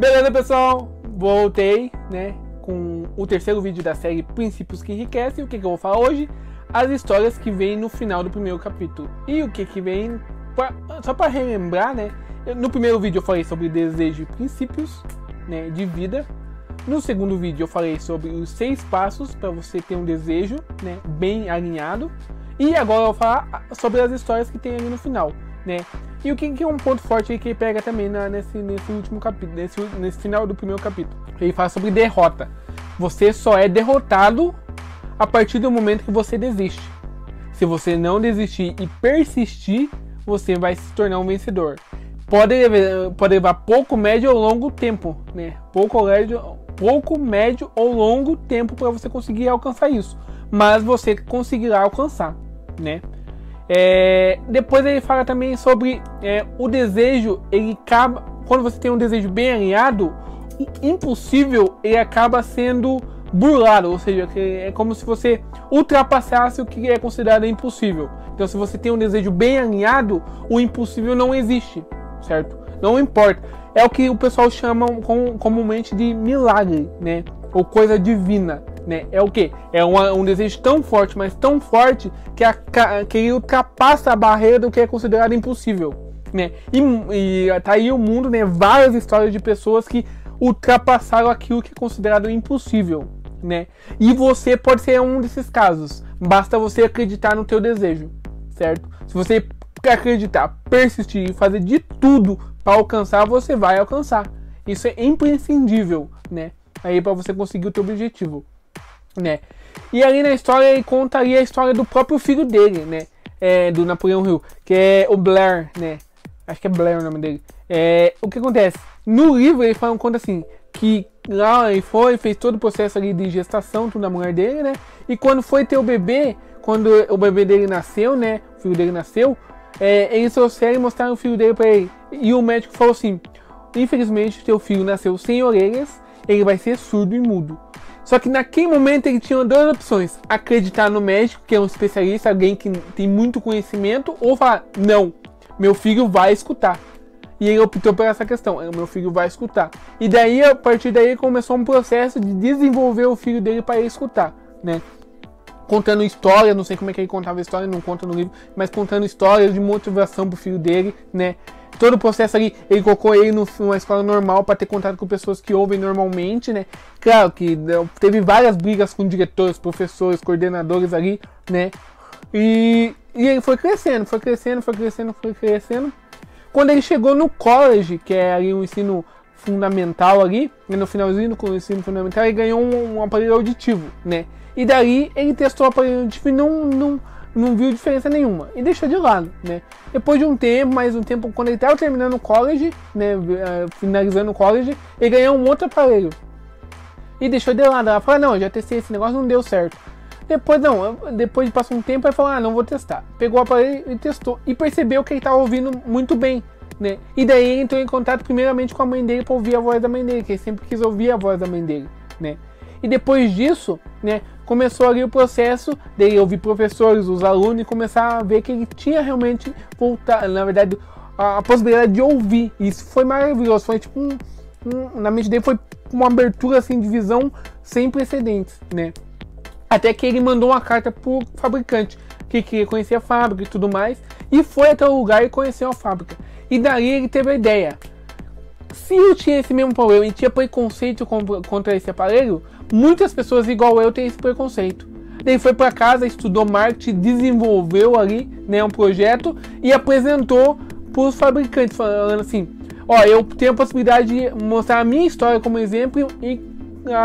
Beleza, pessoal? Voltei, né? Com o terceiro vídeo da série Princípios que Enriquecem. O que, que eu vou falar hoje? As histórias que vêm no final do primeiro capítulo. E o que, que vem. Pra, só para relembrar, né? No primeiro vídeo eu falei sobre desejo e princípios né, de vida. No segundo vídeo eu falei sobre os seis passos para você ter um desejo né, bem alinhado. E agora eu vou falar sobre as histórias que tem ali no final, né? E o que, que é um ponto forte que ele pega também na, nesse, nesse último capítulo, nesse, nesse final do primeiro capítulo. Ele fala sobre derrota. Você só é derrotado a partir do momento que você desiste. Se você não desistir e persistir, você vai se tornar um vencedor. Pode, pode levar pouco, médio ou longo tempo, né? Pouco, médio, pouco, médio ou longo tempo para você conseguir alcançar isso. Mas você conseguirá alcançar, né? É, depois ele fala também sobre é, o desejo, ele acaba, quando você tem um desejo bem alinhado, o impossível ele acaba sendo burlado, ou seja, é como se você ultrapassasse o que é considerado impossível. Então, se você tem um desejo bem alinhado, o impossível não existe, certo? Não importa. É o que o pessoal chama comumente de milagre, né? Ou coisa divina né? É o que? É uma, um desejo tão forte, mas tão forte que, a, que ultrapassa a barreira do que é considerado impossível, né? E, e tá aí o mundo, né? Várias histórias de pessoas que ultrapassaram aquilo que é considerado impossível, né? E você pode ser um desses casos. Basta você acreditar no teu desejo, certo? Se você acreditar, persistir e fazer de tudo para alcançar, você vai alcançar. Isso é imprescindível, né? Aí para você conseguir o teu objetivo né? E ali na história ele conta ali a história do próprio filho dele, né? É, do Napoleão Hill, que é o Blair, né? Acho que é Blair o nome dele. É, o que acontece? No livro ele fala, conta assim, que lá ele foi, fez todo o processo ali de gestação, tudo da mulher dele, né? E quando foi ter o bebê, quando o bebê dele nasceu, né? O filho dele nasceu, é, eles trouxeram e mostraram o filho dele pra ele. E o médico falou assim: infelizmente, teu filho nasceu sem orelhas, ele vai ser surdo e mudo. Só que naquele momento ele tinha duas opções: acreditar no médico, que é um especialista, alguém que tem muito conhecimento, ou falar: não, meu filho vai escutar. E ele optou por essa questão: meu filho vai escutar. E daí, a partir daí, começou um processo de desenvolver o filho dele para escutar, né? Contando história, não sei como é que ele contava a história, não conta no livro, mas contando histórias de motivação pro filho dele, né? todo o processo ali, ele colocou ele numa escola normal para ter contato com pessoas que ouvem normalmente, né? Claro que né, teve várias brigas com diretores, professores, coordenadores ali, né? E, e ele foi crescendo, foi crescendo, foi crescendo, foi crescendo. Quando ele chegou no college, que é ali um ensino fundamental ali, né, no finalzinho do ensino fundamental, ele ganhou um, um aparelho auditivo, né? E daí ele testou o aparelho auditivo e não, não, não viu diferença nenhuma e deixou de lado, né? Depois de um tempo, mais um tempo, quando ele estava terminando o college, né, eh, finalizando o college, ele ganhou um outro aparelho e deixou de lado. Ela falou: "Não, já testei esse negócio, não deu certo". Depois não, depois de passar um tempo, ele falou: "Ah, não vou testar". Pegou o aparelho e testou e percebeu que ele estava ouvindo muito bem, né? E daí ele entrou em contato primeiramente com a mãe dele para ouvir a voz da mãe dele, que ele sempre quis ouvir a voz da mãe dele, né? E depois disso, né, começou ali o processo de ouvir professores, os alunos e começar a ver que ele tinha realmente voltar, na verdade, a, a possibilidade de ouvir. Isso foi maravilhoso, foi tipo um, um, na mente dele foi uma abertura assim de visão sem precedentes, né? Até que ele mandou uma carta pro fabricante que queria conhecer a fábrica e tudo mais, e foi até o lugar e conheceu a fábrica. E daí ele teve a ideia. Se eu tinha esse mesmo problema e tinha preconceito contra esse aparelho, muitas pessoas igual eu têm esse preconceito. Daí foi para casa, estudou marketing, desenvolveu ali né, um projeto e apresentou para os fabricantes, falando assim: Ó, eu tenho a possibilidade de mostrar a minha história como exemplo e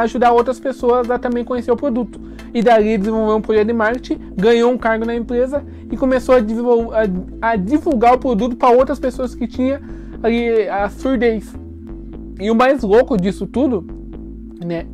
ajudar outras pessoas a também conhecer o produto. E daí desenvolveu um projeto de marketing, ganhou um cargo na empresa e começou a, a, a divulgar o produto para outras pessoas que tinham ali a surdez. E o mais louco disso tudo, né,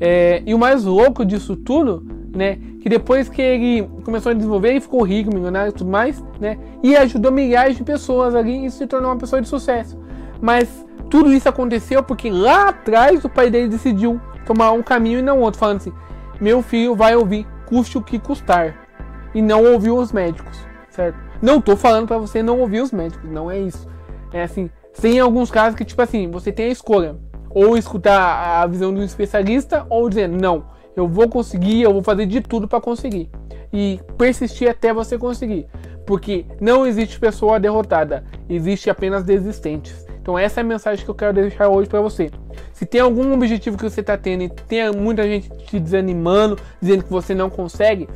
é, e o mais louco disso tudo, né? Que depois que ele começou a desenvolver, ele ficou rico, milionário e tudo mais, né? E ajudou milhares de pessoas ali e se tornou uma pessoa de sucesso. Mas tudo isso aconteceu porque lá atrás o pai dele decidiu tomar um caminho e não outro, falando assim: meu filho vai ouvir, custe o que custar. E não ouviu os médicos, certo? Não tô falando para você não ouvir os médicos, não é isso. É assim, Tem alguns casos que, tipo assim, você tem a escolha. Ou escutar a visão do especialista, ou dizer, não, eu vou conseguir, eu vou fazer de tudo para conseguir. E persistir até você conseguir. Porque não existe pessoa derrotada, existe apenas desistentes. Então essa é a mensagem que eu quero deixar hoje para você. Se tem algum objetivo que você está tendo e tem muita gente te desanimando, dizendo que você não consegue,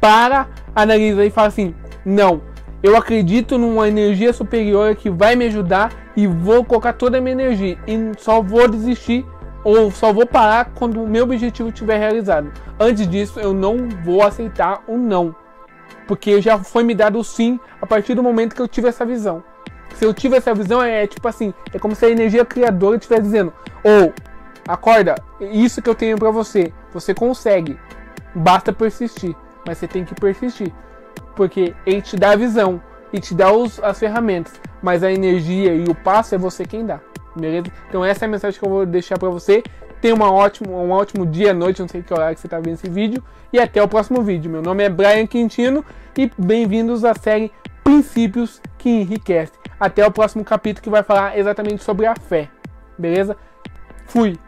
para, analisa e fala assim: não, eu acredito numa energia superior que vai me ajudar e vou colocar toda a minha energia e só vou desistir ou só vou parar quando o meu objetivo estiver realizado. Antes disso, eu não vou aceitar o não, porque já foi me dado o sim a partir do momento que eu tive essa visão. Se eu tive essa visão, é, é tipo assim, é como se a energia criadora estivesse dizendo: ou oh, acorda, isso que eu tenho para você, você consegue, basta persistir, mas você tem que persistir porque ele te dá a visão e te dá os, as ferramentas, mas a energia e o passo é você quem dá, beleza? Então essa é a mensagem que eu vou deixar para você. Tenha uma ótimo, um ótimo dia, noite, não sei que horário que você está vendo esse vídeo e até o próximo vídeo. Meu nome é Brian Quintino e bem-vindos à série Princípios que Enriquecem. Até o próximo capítulo que vai falar exatamente sobre a fé, beleza? Fui!